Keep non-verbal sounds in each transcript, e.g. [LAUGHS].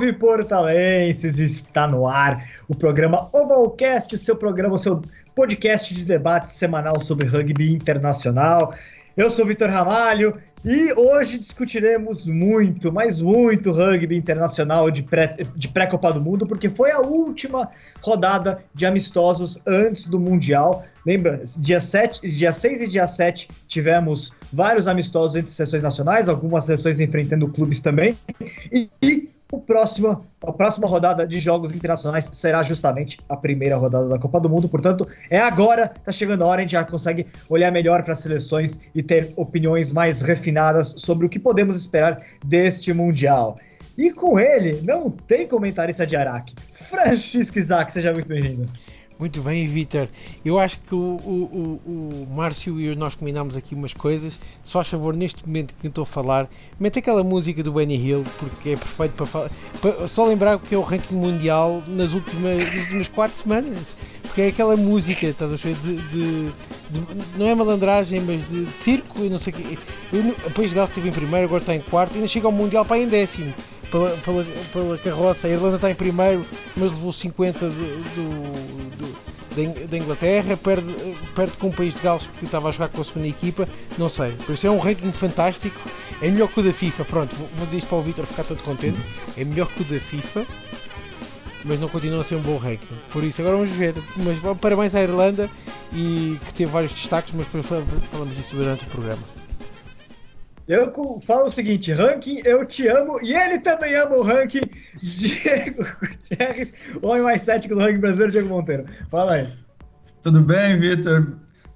Salve, portalenses! Está no ar o programa Ovalcast, o seu programa, o seu podcast de debate semanal sobre rugby internacional. Eu sou Vitor Ramalho e hoje discutiremos muito, mas muito rugby internacional de pré-Copa de pré do Mundo, porque foi a última rodada de amistosos antes do Mundial. Lembra, dia, 7, dia 6 e dia 7 tivemos vários amistosos entre seleções nacionais, algumas seleções enfrentando clubes também. E, e o próximo, a próxima rodada de jogos internacionais será justamente a primeira rodada da Copa do Mundo. Portanto, é agora, tá chegando a hora, a gente já consegue olhar melhor para as seleções e ter opiniões mais refinadas sobre o que podemos esperar deste Mundial. E com ele, não tem comentarista de Araque. Francisco Isaac, seja muito bem-vindo. Muito bem, Vitor. Eu acho que o, o, o, Márcio e eu, nós combinámos aqui umas coisas. Se faz favor, neste momento que eu estou a falar, mete aquela música do Benny Hill, porque é perfeito para falar. Só lembrar o que é o ranking mundial nas últimas, nas últimas 4 semanas. Porque é aquela música, estás a ver, de, de, de, Não é malandragem, mas de, de circo, não sei o quê. o País de Gales esteve em primeiro, agora está em quarto e ainda chega ao Mundial para em décimo pela, pela, pela carroça. A Irlanda está em primeiro, mas levou 50 do, do, do, da Inglaterra, perde, perde com o país de Gales que estava a jogar com a segunda equipa. Não sei, por isso é um ranking fantástico. É melhor que o da FIFA. Pronto, vou dizer isto para o Vitor ficar todo contente. É melhor que o da FIFA. Mas não continua a ser um bom ranking. Por isso, agora vamos ver. Mas parabéns à Irlanda e que teve vários destaques, mas falamos disso durante o programa. Eu falo o seguinte, ranking, eu te amo, e ele também ama o ranking, Diego Gutierrez, o homem mais cético do ranking brasileiro, Diego Monteiro. Fala aí. Tudo bem, Vitor?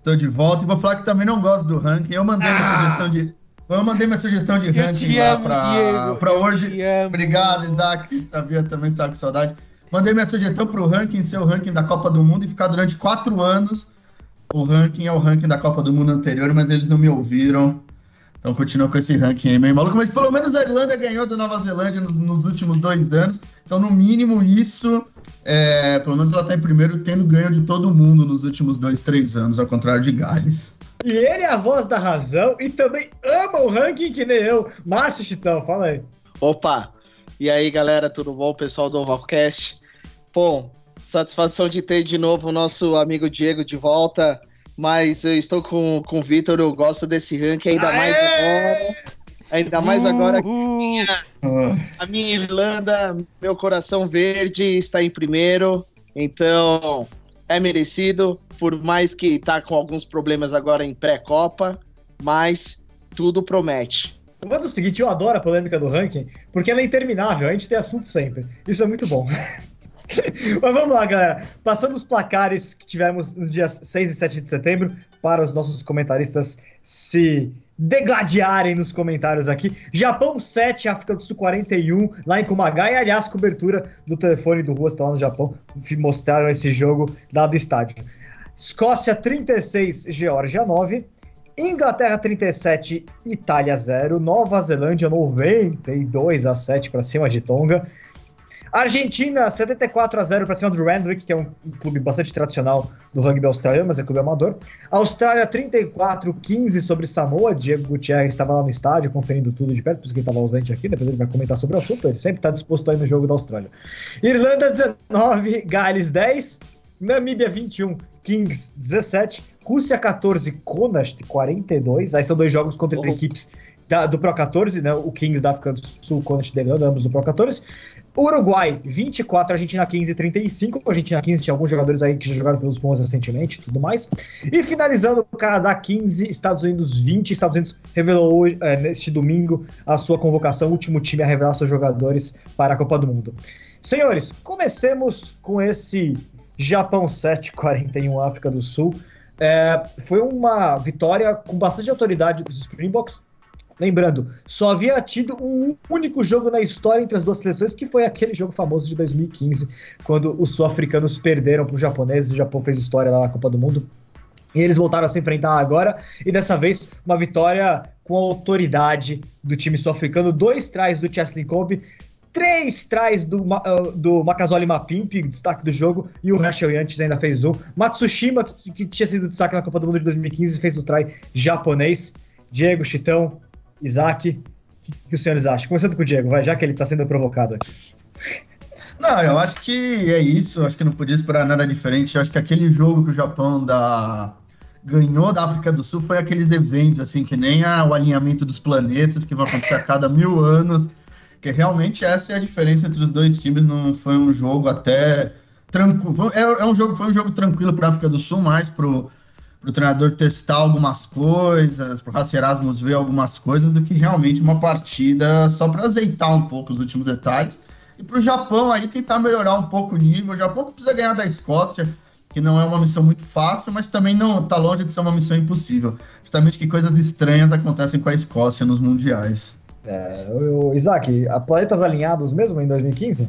Tô de volta e vou falar que também não gosto do ranking. Eu mandei ah, minha sugestão de. Eu mandei minha sugestão de ranking lá amo, pra, Diego, pra hoje. Obrigado, Isaac. Sabia também estava com saudade. Mandei minha sugestão pro ranking, ser o ranking da Copa do Mundo e ficar durante quatro anos. O ranking é o ranking da Copa do Mundo anterior, mas eles não me ouviram. Então continua com esse ranking aí meio maluco, mas pelo menos a Irlanda ganhou da Nova Zelândia nos, nos últimos dois anos. Então, no mínimo, isso, é, pelo menos ela está em primeiro, tendo ganho de todo mundo nos últimos dois, três anos, ao contrário de Gales. E ele é a voz da razão e também ama o ranking que nem eu. Márcio Chitão, fala aí. Opa! E aí, galera, tudo bom? Pessoal do Ovalcast? Bom, satisfação de ter de novo o nosso amigo Diego de volta mas eu estou com, com o Vitor, eu gosto desse ranking ainda Aê! mais agora. Ainda mais agora que a minha, a minha Irlanda, meu coração verde está em primeiro, então é merecido, por mais que está com alguns problemas agora em pré-copa, mas tudo promete. Mas é o seguinte, eu adoro a polêmica do ranking, porque ela é interminável, a gente tem assunto sempre. Isso é muito bom. [LAUGHS] [LAUGHS] Mas vamos lá, galera. Passando os placares que tivemos nos dias 6 e 7 de setembro, para os nossos comentaristas se degladiarem nos comentários aqui. Japão 7, África do Sul 41, lá em Kumagai. Aliás, cobertura do telefone do Rua está lá no Japão. Mostraram esse jogo lá do estádio. Escócia 36, Geórgia 9. Inglaterra 37, Itália 0. Nova Zelândia 92 a 7 para cima de Tonga. Argentina, 74 a 0 para cima do Randwick, que é um, clube bastante tradicional do rugby australiano, mas é clube amador. Austrália, 34 15 sobre Samoa. Diego Gutierrez estava lá no estádio, conferindo tudo de perto, por isso que ele estava ausente aqui. Depois ele vai comentar sobre o assunto. Ele sempre está disposto aí no jogo da Austrália. Irlanda, 19, Gales, 10. Namíbia, 21, Kings, 17. Rússia, 14, Konast, 42. Aí são dois jogos contra oh. equipes da, do Pro 14, né? O Kings da África do Sul, Konast delando, ambos do Pro 14. Uruguai, 24, Argentina 15, 35. Argentina 15 tinha alguns jogadores aí que já jogaram pelos Pumas recentemente tudo mais. E finalizando, o Canadá 15, Estados Unidos 20. Estados Unidos revelou é, neste domingo a sua convocação, último time a revelar seus jogadores para a Copa do Mundo. Senhores, comecemos com esse Japão 7, 41 África do Sul. É, foi uma vitória com bastante autoridade dos Springboks Lembrando, só havia tido um único jogo na história entre as duas seleções, que foi aquele jogo famoso de 2015, quando os sul-africanos perderam para os japoneses, o Japão fez história lá na Copa do Mundo. E eles voltaram a se enfrentar agora, e dessa vez uma vitória com a autoridade do time sul-africano, dois trás do Chesley Kobe, três trás do, uh, do Makazoli Mapimpi, destaque do jogo, e o Herschel Yantes ainda fez um. Matsushima, que, que tinha sido destaque na Copa do Mundo de 2015, fez o try japonês. Diego, Chitão, Isaac, o que, que os senhores acham? Começando com o Diego, vai, já que ele está sendo provocado aqui. Não, eu acho que é isso. Acho que não podia esperar nada diferente. Acho que aquele jogo que o Japão da... ganhou da África do Sul foi aqueles eventos, assim, que nem a, o alinhamento dos planetas, que vai acontecer a cada mil anos. Que realmente essa é a diferença entre os dois times. Não foi um jogo até tranquilo. É, é um jogo, foi um jogo tranquilo para a África do Sul, mais pro para o treinador testar algumas coisas, para o Erasmus ver algumas coisas, do que realmente uma partida só para azeitar um pouco os últimos detalhes. E para o Japão aí tentar melhorar um pouco o nível. O Japão precisa ganhar da Escócia, que não é uma missão muito fácil, mas também não está longe de ser uma missão impossível. Justamente que coisas estranhas acontecem com a Escócia nos mundiais. É, o Isaac, a planetas alinhados mesmo em 2015?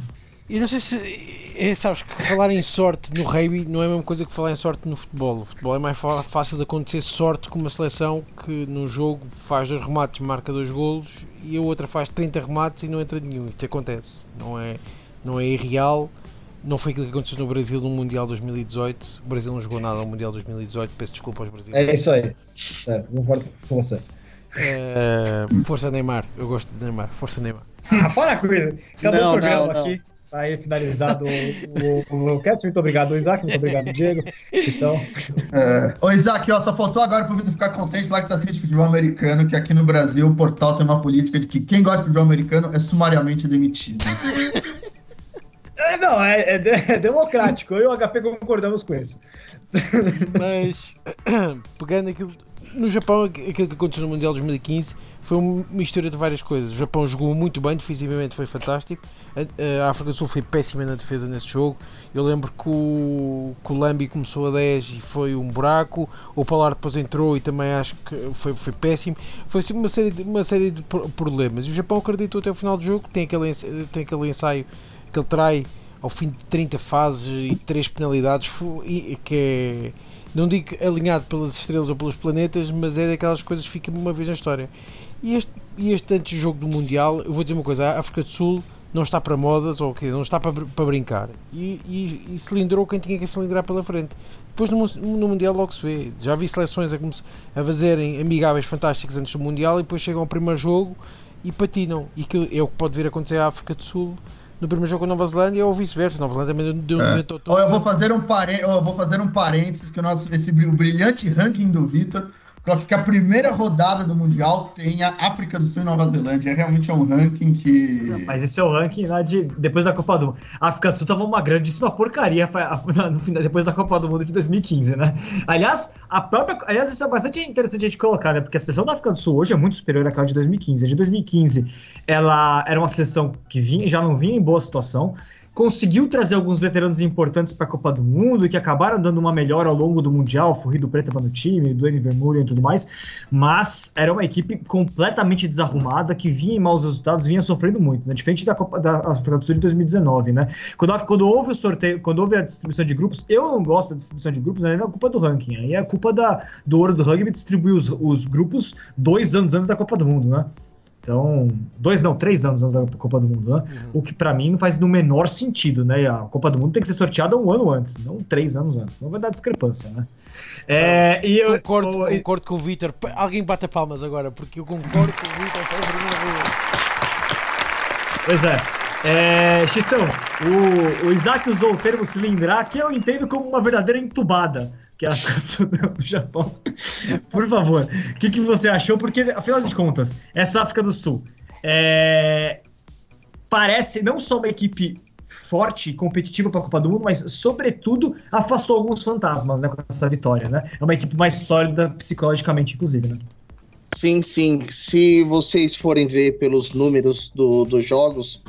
E não sei se. É, sabes que falar em sorte no rugby não é a mesma coisa que falar em sorte no futebol. O futebol é mais fácil de acontecer sorte com uma seleção que no jogo faz dois remates, marca dois golos e a outra faz 30 remates e não entra nenhum. Isto acontece. Não é, não é irreal. Não foi aquilo que aconteceu no Brasil no Mundial 2018. O Brasil não jogou nada no Mundial 2018. Peço desculpa aos brasileiros. É isso aí. É, você. Uh, força Neymar. Eu gosto de Neymar. Força Neymar. Ah, para com isso. Acabou não, o programa não, aqui. Tá aí finalizado o, o, o cast. Muito obrigado, Isaac. Muito obrigado, Diego. Então. É. Ô, Isaac, ó, só faltou agora pro Vitor ficar contente falar que você assiste futebol americano, que aqui no Brasil o portal tem uma política de que quem gosta de futebol americano é sumariamente demitido. É, não, é, é, é democrático. Eu e o HP concordamos com isso. Mas, [CLEARS THROAT] pegando aquilo no Japão, aquilo que aconteceu no Mundial 2015 foi uma mistura de várias coisas. O Japão jogou muito bem, defensivamente foi fantástico. A, África do Sul foi péssima na defesa nesse jogo. Eu lembro que o, que o Lambi começou a 10 e foi um buraco. O Polar depois entrou e também acho que foi, foi péssimo. Foi assim, uma série, de, uma série de problemas. E o Japão acreditou até o final do jogo. Tem aquele, tem aquele ensaio que ele trai ao fim de 30 fases e 3 penalidades, que é não digo alinhado pelas estrelas ou pelos planetas, mas é daquelas coisas que ficam uma vez na história. E este, e este antes jogo do Mundial, eu vou dizer uma coisa: a África do Sul não está para modas, ou okay, não está para, para brincar. E, e, e cilindrou quem tinha que cilindrar pela frente. Depois no, no Mundial logo se vê. Já vi seleções a, a fazerem amigáveis fantásticos antes do Mundial e depois chegam ao primeiro jogo e patinam. E que é o que pode vir a acontecer à África do Sul no primeiro jogo com Nova Zelândia ou vice-versa. Nova Zelândia também deu um é. todo. Eu vou fazer um parê... eu vou fazer um parênteses que o nosso esse o brilhante ranking do Vitor coloca que a primeira rodada do Mundial tem a África do Sul e Nova Zelândia. É realmente é um ranking que. Não, mas esse é o ranking lá de depois da Copa do Mundo. A África do Sul tava uma grandíssima porcaria [LAUGHS] final, depois da Copa do Mundo de 2015, né? Aliás, a própria. Aliás, isso é bastante interessante a gente colocar, né? Porque a seleção da África do Sul hoje é muito superior àquela de 2015. A de 2015 ela era uma seleção que vinha, já não vinha em boa situação conseguiu trazer alguns veteranos importantes para a Copa do Mundo, que acabaram dando uma melhora ao longo do Mundial, Forrido Preto para no time, Duane Vermeulen e tudo mais, mas era uma equipe completamente desarrumada, que vinha em maus resultados, vinha sofrendo muito, né? diferente da Copa da África do Sul de 2019, né? Quando, quando houve o sorteio, quando houve a distribuição de grupos, eu não gosto da distribuição de grupos, né? é culpa do ranking, aí é a culpa da, do ouro do rugby distribuir os, os grupos dois anos antes da Copa do Mundo, né? Então, dois não, três anos antes da Copa do Mundo, né? Uhum. O que para mim não faz no menor sentido, né? A Copa do Mundo tem que ser sorteada um ano antes, não três anos antes. Não vai dar discrepância, né? É, e eu, concordo, eu, concordo com o Vitor. Alguém bata palmas agora, porque eu concordo com o Vitor. Pois é. É, Chitão, o, o Isaac usou o termo cilindrar, que eu entendo como uma verdadeira entubada que ela estacionou no Japão. Por favor, o que, que você achou? Porque, afinal de contas, essa África do Sul é... parece não só uma equipe forte e competitiva para a Copa do Mundo, mas, sobretudo, afastou alguns fantasmas né, com essa vitória. Né? É uma equipe mais sólida psicologicamente, inclusive. Né? Sim, sim. Se vocês forem ver pelos números do, dos jogos,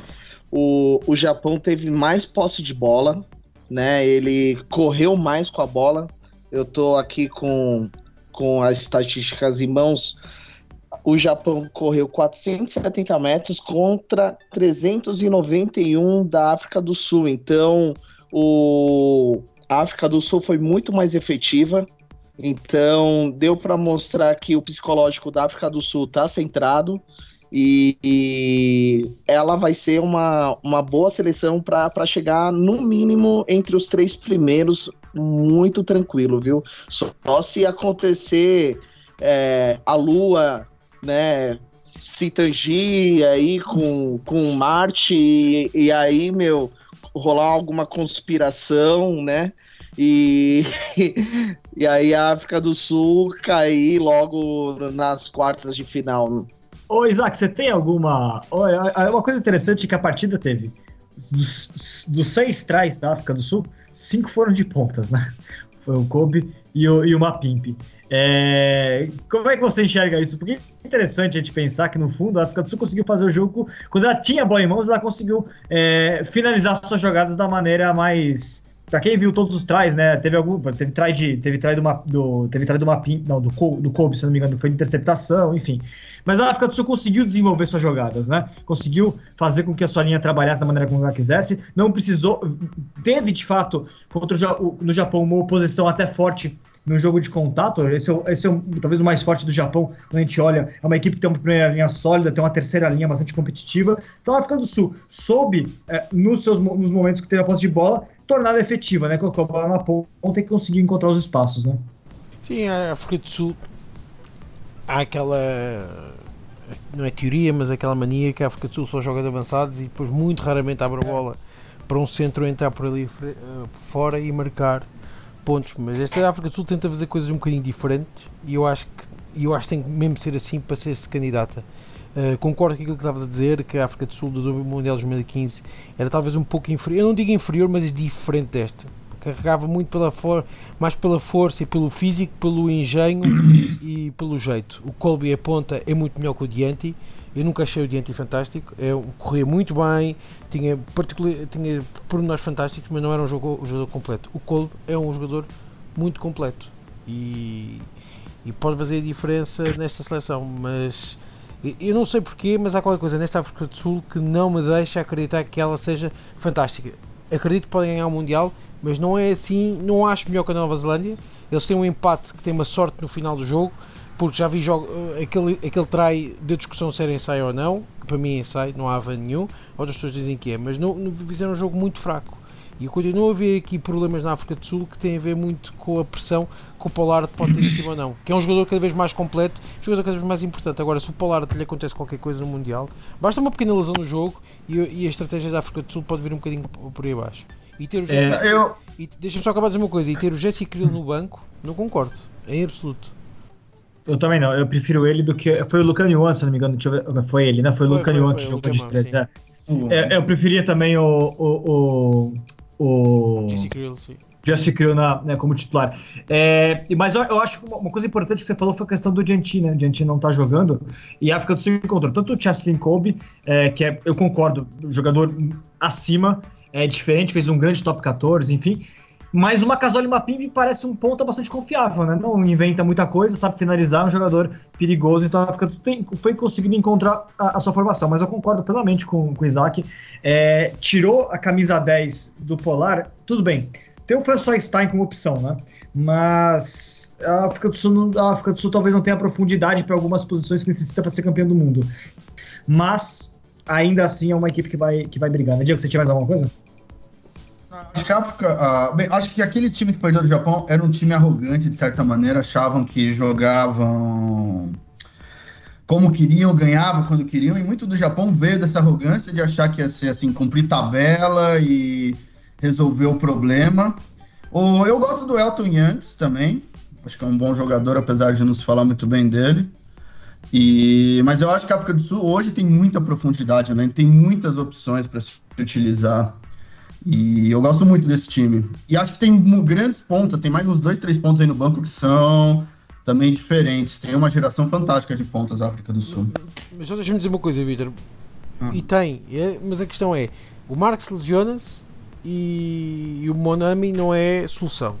o, o Japão teve mais posse de bola, né? Ele correu mais com a bola, eu estou aqui com, com as estatísticas em mãos. O Japão correu 470 metros contra 391 da África do Sul. Então, o, a África do Sul foi muito mais efetiva. Então, deu para mostrar que o psicológico da África do Sul está centrado e, e, ela vai ser uma, uma boa seleção para chegar, no mínimo, entre os três primeiros, muito tranquilo, viu? Só se acontecer é, a Lua, né? se tangir aí com, com Marte e, e aí, meu, rolar alguma conspiração, né? E, [LAUGHS] e aí a África do Sul cair logo nas quartas de final. Ô Isaac, você tem alguma. É uma coisa interessante que a partida teve. Dos, dos seis trás da África do Sul, cinco foram de pontas, né? Foi o Kobe e o, e o Mapimpi. É, como é que você enxerga isso? Porque é interessante a gente pensar que, no fundo, a África do Sul conseguiu fazer o jogo. Quando ela tinha a bola em mãos, ela conseguiu é, finalizar suas jogadas da maneira mais Pra quem viu todos os tries, né? Teve algum. Teve try de. Teve try do, do Teve try do Mapim. Não, do, do Kobe, se não me engano, foi de interceptação, enfim. Mas a África do Sul conseguiu desenvolver suas jogadas, né? Conseguiu fazer com que a sua linha trabalhasse da maneira como ela quisesse. Não precisou. Teve, de fato, contra o, no Japão, uma oposição até forte no jogo de contato. Esse é, esse é talvez o mais forte do Japão, quando a gente olha. É uma equipe que tem uma primeira linha sólida, tem uma terceira linha bastante competitiva. Então a África do Sul soube, é, nos, seus, nos momentos que teve a posse de bola, torná-la efetiva, né? Colocou a bola na ponta e conseguir encontrar os espaços, né? Sim, a África do Sul há aquela não é teoria, mas aquela mania que a África do Sul só joga de avançados e depois muito raramente abre a bola para um centro entrar por ali eh, fora e marcar pontos. Mas esta África do Sul tenta fazer coisas um bocadinho diferentes e eu acho que eu acho que tem que mesmo ser assim para ser-se candidata. Uh, concordo com aquilo que estavas a dizer, que a África do Sul do Mundial 2015 era talvez um pouco inferior, eu não digo inferior, mas diferente desta. Carregava muito pela for mais pela força e pelo físico, pelo engenho [COUGHS] e pelo jeito. O Colby a ponta é muito melhor que o Dianti. Eu nunca achei o Dianti fantástico. É, corria muito bem, tinha, particular, tinha pormenores fantásticos, mas não era um jogador, um jogador completo. O Colby é um jogador muito completo e, e pode fazer a diferença nesta seleção, mas eu não sei porquê, mas há qualquer coisa nesta África do Sul que não me deixa acreditar que ela seja fantástica. Acredito que podem ganhar o Mundial, mas não é assim, não acho melhor que a Nova Zelândia. Eles têm um empate que tem uma sorte no final do jogo, porque já vi jogo, aquele, aquele trai de discussão se era ensaio ou não, que para mim é ensaio, não há nenhum. Outras pessoas dizem que é, mas não, não fizeram um jogo muito fraco. E eu continuo a ver aqui problemas na África do Sul que têm a ver muito com a pressão que o Pollard pode ter em cima ou não. Que é um jogador cada vez mais completo, um jogador cada vez mais importante. Agora, se o Pollard lhe acontece qualquer coisa no Mundial, basta uma pequena lesão no jogo e, e a estratégia da África do Sul pode vir um bocadinho por aí abaixo. E ter o Jesse, é, eu... deixa-me só acabar de dizer uma coisa, e ter o Jesse Krill no banco, não concordo, em absoluto. Eu também não, eu prefiro ele do que. Foi o Lucan Yuan, se não me engano, foi ele, né? Foi, foi o Lucan Yuan que jogou de 3. É. é. eu preferia também o, o, o o Jesse Krill, sim. Jesse Krill na, né, como titular. É, mas eu, eu, acho que uma coisa importante que você falou foi a questão do Giantin, né? O Giantin não tá jogando e a África do Sul encontrou tanto o Cheslin Kobe, é, que é, eu concordo, jogador acima, é diferente, fez um grande top 14, enfim, mas o Macasoli Mapim me parece um ponto bastante confiável, né? Não inventa muita coisa, sabe finalizar, é um jogador perigoso, então a África foi conseguindo encontrar a, a, sua formação. Mas eu concordo plenamente com, com o Isaac. É, tirou a camisa 10 do Polar, tudo bem. Tem o François Stein como opção, né? Mas a África do Sul, a África do Sul talvez não tenha profundidade para algumas posições que necessita para ser campeão do mundo. Mas ainda assim é uma equipe que vai, que vai brigar. Né? Diego, você tinha mais alguma coisa? Acho que, África, uh, bem, acho que aquele time que perdeu do Japão era um time arrogante, de certa maneira. Achavam que jogavam como queriam, ganhavam quando queriam. E muito do Japão veio dessa arrogância de achar que ia ser assim, cumprir tabela e resolver o problema. Eu gosto do Elton Yanks também. Acho que é um bom jogador, apesar de não se falar muito bem dele. E, mas eu acho que a África do Sul hoje tem muita profundidade, né? tem muitas opções para se utilizar. E eu gosto muito desse time. E acho que tem grandes pontas, tem mais uns dois, três pontos aí no banco que são também diferentes. Tem uma geração fantástica de pontas da África do Sul. Mas só deixa-me dizer uma coisa, Vitor. Ah. E tem, é, mas a questão é: o Marx lesiona-se e, e, o Monami não é solução.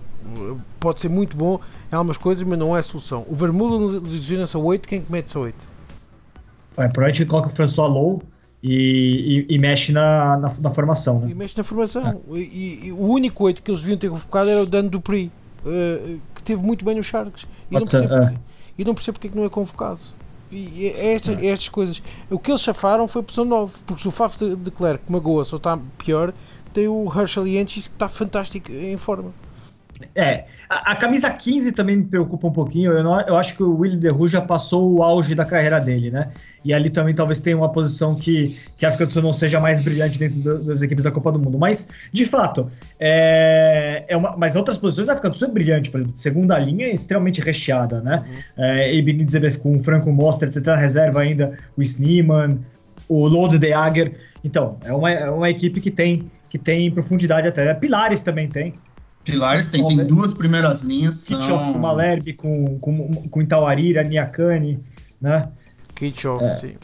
Pode ser muito bom em algumas coisas, mas não é solução. O Vermeulen lesiona-se a 8, quem comete-se a 8? Vai, provavelmente coloca o François Lowe e, e, e, mexe na, na, na, formação. Né? E mexe na formação. É. E, o único 8 que eles deviam ter convocado era o Dan Dupri, uh, que teve muito bem nos Sharks. E não, percebo é. e não percebo porque é que não é convocado. E é esta, é. estas coisas. O que eles chafaram foi a opção 9, porque se o Faf de, de Clerc magoa só está pior, tem o Herschel Yanchis que está fantástico em forma. É, a, a, camisa 15 também me preocupa um pouquinho. Eu, não, eu acho que o Willy Derru já passou o auge da carreira dele, né? E ali também talvez tenha uma posição que, que a África do Sul não seja mais brilhante dentro do, das equipes da Copa do Mundo. Mas, de fato, é, é uma, mas outras posições a África do Sul é brilhante. Por exemplo, segunda linha é extremamente recheada, né? Uhum. É, Ibn com o Franco Mostra, você tem na reserva ainda o Sneeman, o Lode de Ager. Então, é uma, é uma equipe que tem, que tem profundidade até. Pilares também tem. Pilares tem, tem duas primeiras linhas. São... com Malherbe, com, com, com Itauarira, Niakane, né? Kitchoff, é. sim.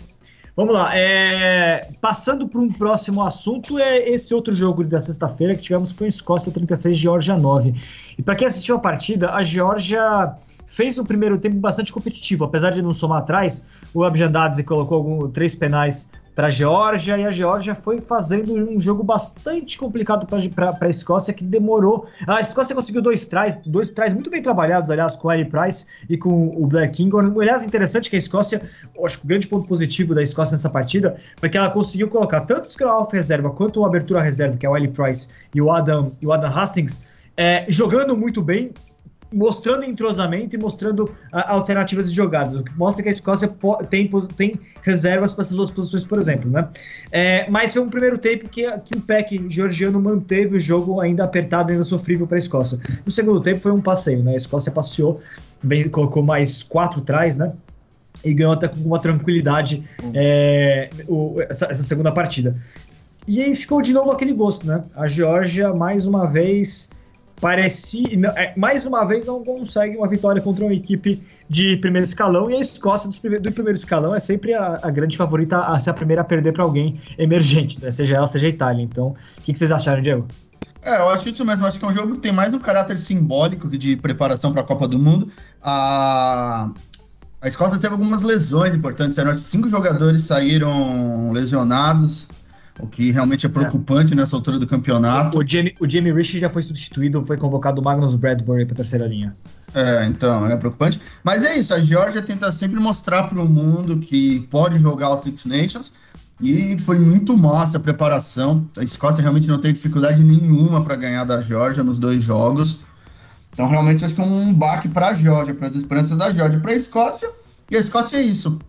Vamos lá, é... passando para um próximo assunto, é esse outro jogo da sexta-feira que tivemos com a Escócia 36, Geórgia 9. E para quem assistiu a partida, a Geórgia fez um primeiro tempo bastante competitivo, apesar de não somar atrás, o Abjandadze colocou algum, três penais para a Geórgia e a Geórgia foi fazendo um jogo bastante complicado para a Escócia que demorou. A Escócia conseguiu dois trás, dois trás muito bem trabalhados, aliás, com o Ellie Price e com o Black King. Aliás, interessante que a Escócia, acho que o grande ponto positivo da Escócia nessa partida foi que ela conseguiu colocar tanto o Scrum reserva quanto o abertura reserva, que é o Ellie Price e o Adam, e o Adam Hastings, é, jogando muito bem mostrando entrosamento e mostrando a, alternativas de jogadas, o que mostra que a Escócia tem, tem reservas para essas duas posições, por exemplo, né? É, mas foi um primeiro tempo que, que o PEC georgiano manteve o jogo ainda apertado, ainda sofrível para a Escócia. No segundo tempo foi um passeio, né? A Escócia passeou, bem, colocou mais quatro trás, né? E ganhou até com uma tranquilidade uhum. é, o, essa, essa segunda partida. E aí ficou de novo aquele gosto, né? A Geórgia, mais uma vez, parecia. É, mais uma vez, não consegue uma vitória contra uma equipe de primeiro escalão. E a Escócia do primeiro, escalão é sempre a, a, grande favorita a ser a primeira a perder para alguém emergente, né? seja ela, seja a Itália. Então, o que, que vocês acharam, Diego? É, eu acho isso mesmo. Acho que é um jogo que tem mais um caráter simbólico de preparação para a Copa do Mundo. A, a Escócia teve algumas lesões importantes. Cinco jogadores saíram lesionados o que realmente é preocupante é. nessa altura do campeonato. O Jamie, o Jamie Rich já foi substituído, foi convocado o Magnus Bradbury para a terceira linha. É, então, é preocupante. Mas é isso, a Georgia tenta sempre mostrar para o mundo que pode jogar os Six Nations. E foi muito massa a preparação. A Escócia realmente não teve dificuldade nenhuma para ganhar da Georgia nos dois jogos. Então, realmente, acho que é um baque para a Georgia, para as esperanças da Georgia. Para a Escócia, e a Escócia é isso.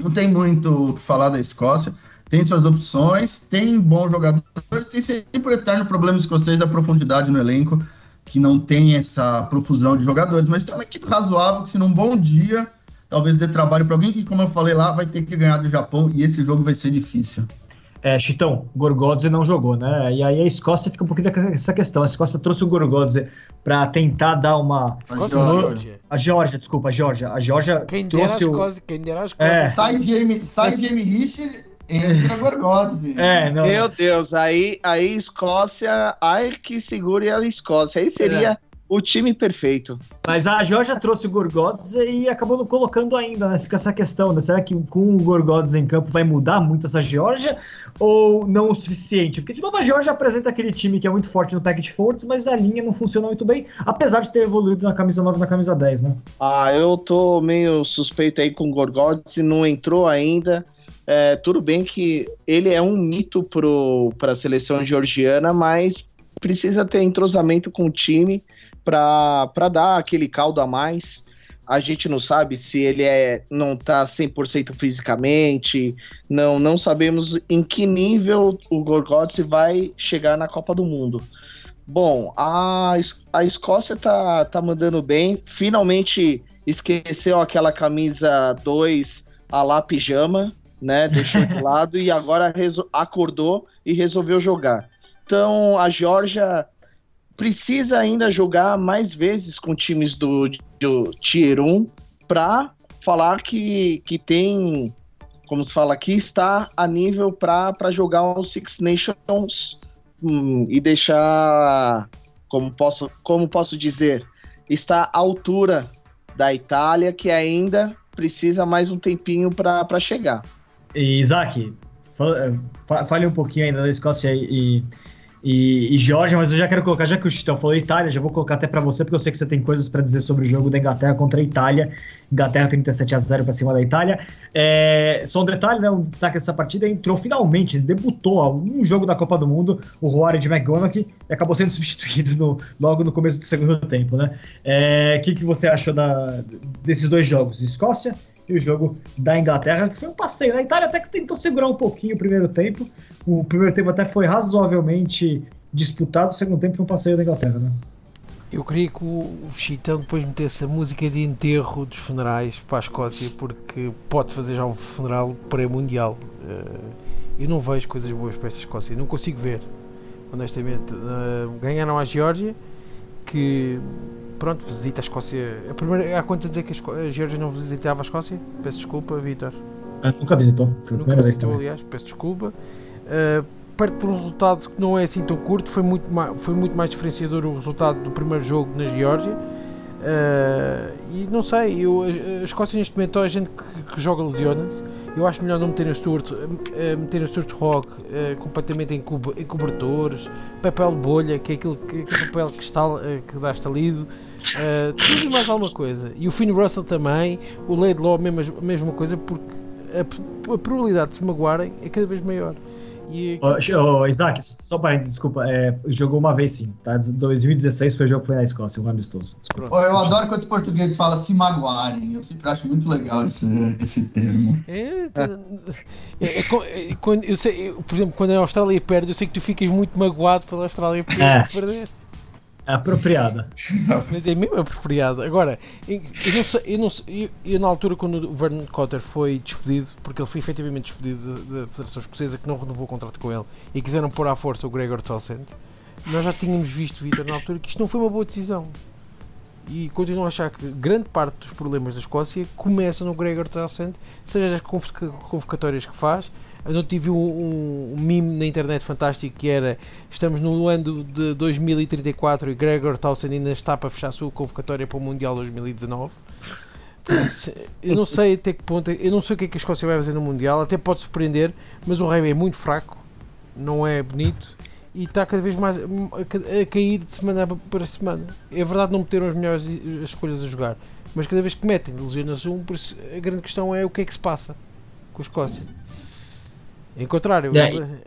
Não tem muito o que falar da Escócia tem suas opções, tem bons jogadores, tem sempre o eterno problema escocês da profundidade no elenco, que não tem essa profusão de jogadores, mas tem uma equipe razoável que, se num bom dia, talvez dê trabalho para alguém que, como eu falei lá, vai ter que ganhar do Japão e esse jogo vai ser difícil. É, Chitão, Gorgodze não jogou, né? E aí a Escócia fica um pouquinho dessa questão. A Escócia trouxe o Gorgodze para tentar dar uma. A Georgia. A Georgia, desculpa, a Georgia. A Georgia. Quem dera as coisas, quem dera as coisas. É. Sai Jamie, sai Jamie Rich Entra Gorgodze. É, não. Meu Deus, aí, aí Escócia, ai que segure a Escócia. Aí seria é. o time perfeito. Mas a Georgia trouxe o Gorgodze e acabou não colocando ainda, né? Fica essa questão, né? Será que com o Gorgodze em campo vai mudar muito essa Georgia ou não o suficiente? Porque, de novo, a Georgia apresenta aquele time que é muito forte no package forwards, mas a linha não funciona muito bem, apesar de ter evoluído na camisa 9 e na camisa 10, né? Ah, eu tô meio suspeito aí com o Gorgodze, não entrou ainda. É, tudo bem que ele é um mito para a seleção georgiana, mas precisa ter entrosamento com o time para dar aquele caldo a mais. A gente não sabe se ele é não está 100% fisicamente, não não sabemos em que nível o Gorgodze vai chegar na Copa do Mundo. Bom, a, a Escócia tá, tá mandando bem, finalmente esqueceu aquela camisa 2 a lá pijama, né? Deixou de lado e agora acordou e resolveu jogar. Então a Georgia precisa ainda jogar mais vezes com times do, do Tier 1 para falar que, que tem, como se fala aqui, está a nível para jogar os Six Nations hum, e deixar, como posso, como posso dizer, está à altura da Itália, que ainda precisa mais um tempinho para chegar. E, Isaac, fale um pouquinho ainda da Escócia e, e, e Georgia, mas eu já quero colocar, já que o Chitão falou Itália, já vou colocar até para você, porque eu sei que você tem coisas para dizer sobre o jogo da Inglaterra contra a Itália. Inglaterra 37 a 0 para cima da Itália. É, só um detalhe, né, um destaque dessa partida, entrou finalmente, debutou um jogo da Copa do Mundo, o Rory de McGonaghy, e acabou sendo [LAUGHS] substituído no, logo no começo do segundo tempo, né? O é, que, que você achou da, desses dois jogos? Escócia e o jogo da Inglaterra, que foi um passeio. A Itália até que tentou segurar um pouquinho o primeiro tempo. O primeiro tempo até foi razoavelmente disputado, o segundo tempo foi um passeio da Inglaterra, né? Eu queria que o Chitão depois metesse a música de enterro dos funerais para a Escócia, porque pode fazer já um funeral pré-mundial. Eh, eu não vejo coisas boas para esta Escócia, não consigo ver, honestamente. Eh, ganharam a Geórgia, que pronto, visita a Escócia. A primeira, há quantos anos é que a Geórgia não visitava a Escócia? Peço desculpa, Vitor. Ah, nunca visitou. Foi nunca visitou, aliás, peço desculpa. Uh, perto por um resultado que não é assim tão curto, foi muito, mais, foi muito mais diferenciador o resultado do primeiro jogo na Geórgia. Uh, e não sei, eu, a Escócia neste momento a gente que, que joga lesiona-se. Eu acho melhor não meter a Stuart, uh, meter a Stuart Rock uh, completamente em, co em, cobertores, papel de bolha, que é aquele, que, aquele papel que, está, que dá estalido, tudo e mais alguma coisa. E o Finn Russell também, o Laidlaw, a mesma, mesma coisa, porque a, a probabilidade de se magoarem é cada vez maior. E... Oh, oh, Isaac, só parênteses, desculpa. É, jogou uma vez sim, tá? 2016 foi o jogo que foi na Escócia, um amistoso. Oh, eu adoro quando os portugueses falam se magoarem. Eu sempre acho muito legal esse, esse termo. É, é, é, é quando, eu sei, eu, por exemplo, quando a Austrália perde, eu sei que tu ficas muito magoado pela Austrália é. perder. Apropriada. Mas é mesmo apropriada. Agora, eu não sei, eu, não sei, eu, eu, na altura quando o Vernon Cotter foi despedido, porque ele foi efetivamente despedido da Federação Escocesa que não renovou o contrato com ele e quiseram pôr à força o Gregor Townsend, nós já tínhamos visto, Vitor, na altura, que isto não foi uma boa decisão. E continuo a achar que grande parte dos problemas da Escócia começam no Gregor Townsend, seja as convocatórias que faz, eu não tive um, um, um, meme na internet fantástico que era estamos no ano de 2034 e Gregor Townsend ainda está para fechar a sua convocatória para o Mundial 2019. eu não sei até que ponto, eu não sei o que é que a Escócia vai fazer no Mundial, até pode surpreender, mas o Rei é muito fraco, não é bonito e está cada vez mais a cair de semana para semana. É verdade, não meteram as melhores escolhas a jogar, mas cada vez que metem, lesiona-se um, isso a grande questão é o que é que se passa com a Escócia. Em contrário,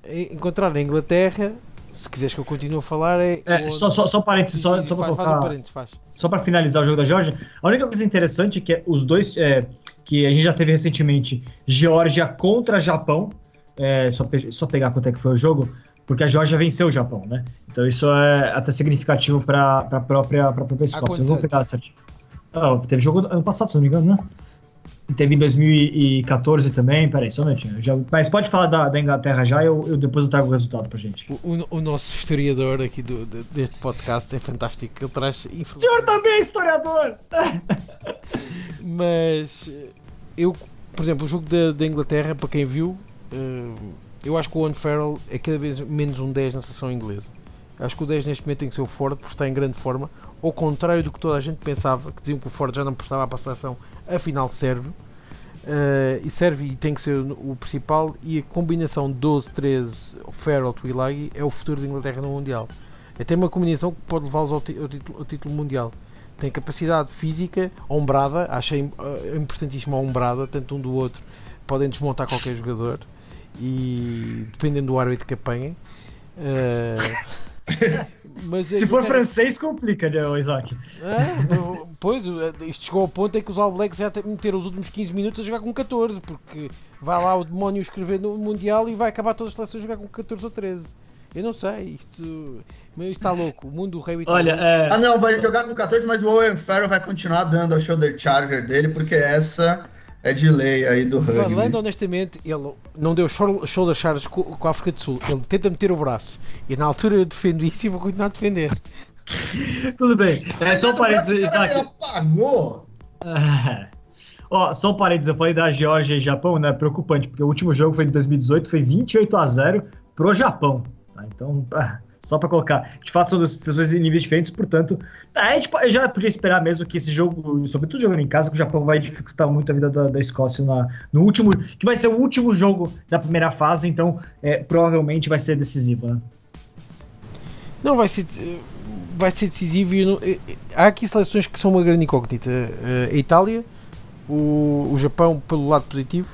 em contrário, a Inglaterra, se quiseres que eu continue a falar, é. é só, só, só parênteses, só, só para colocar. Um parênteses, faz. Só para finalizar o jogo da Georgia, a única coisa interessante é que os dois. É, que a gente já teve recentemente Geórgia contra Japão. É, só, só pegar quanto é que foi o jogo, porque a Geórgia venceu o Japão, né? Então isso é até significativo para a própria, própria Escócia. Eu vou pegar certinho. Ah, teve jogo ano passado, se não me engano, né? Teve em 2014 também, peraí, só um minutinho. Já, mas pode falar da, da Inglaterra já, eu, eu depois eu trago o resultado pra gente. O, o, o nosso historiador aqui do, de, deste podcast é fantástico, ele traz informação. O senhor também é historiador! [LAUGHS] mas eu, por exemplo, o jogo da, da Inglaterra, para quem viu, uh, eu acho que o Owen Farrell é cada vez menos um 10 na seleção inglesa. Acho que o 10 neste momento tem que ser o Ford, porque está em grande forma. Ao contrário do que toda a gente pensava, que diziam que o Ford já não prestava para a seleção, afinal serve. Uh, e serve e tem que ser o principal. E a combinação 12-13 Farrell Twilagi é o futuro da Inglaterra no Mundial. É tem uma combinação que pode levá-los ao, ao, ao título mundial. Tem capacidade física, ombrada, achei uh, importantíssima a ombrada, tanto um do outro. Podem desmontar qualquer jogador e dependendo do árbitro que apanhem. Uh, [LAUGHS] [LAUGHS] Mas Se for francês, complica, né, Isaac? É, pois, isto chegou ao ponto em que os All Blacks já meteram os últimos 15 minutos a jogar com 14, porque vai lá o demónio escrever no Mundial e vai acabar todas as seleções a jogar com 14 ou 13. Eu não sei, isto, isto está louco. O mundo do rei Olha, é... Ah, não, vai jogar com 14, mas o Owen Farrell vai continuar dando ao shoulder charger dele, porque essa é de lei aí do rugby. Falando honestamente, ele não deu shoulder charges com, com a África do Sul. Ele tenta meter o braço. E na altura eu defendo isso e vou continuar a defender. [LAUGHS] Tudo bem. É, só um parênteses. apagou! [LAUGHS] Ó, só um parênteses, eu falei da Geórgia e Japão, né? Preocupante, porque o último jogo foi em 2018, foi 28 a 0 pro Japão. Tá? Então, [LAUGHS] só para colocar. De fato, são decisões em níveis diferentes, portanto, a gente já podia esperar mesmo que esse jogo, sobretudo jogando em casa, que o Japão vai dificultar muito a vida da, da Escócia na, no último, que vai ser o último jogo da primeira fase, então é, provavelmente vai ser decisivo, né? Não, vai ser, vai ser decisivo. Não, há aqui seleções que são uma grande incógnita. A Itália, o, o Japão, pelo lado positivo,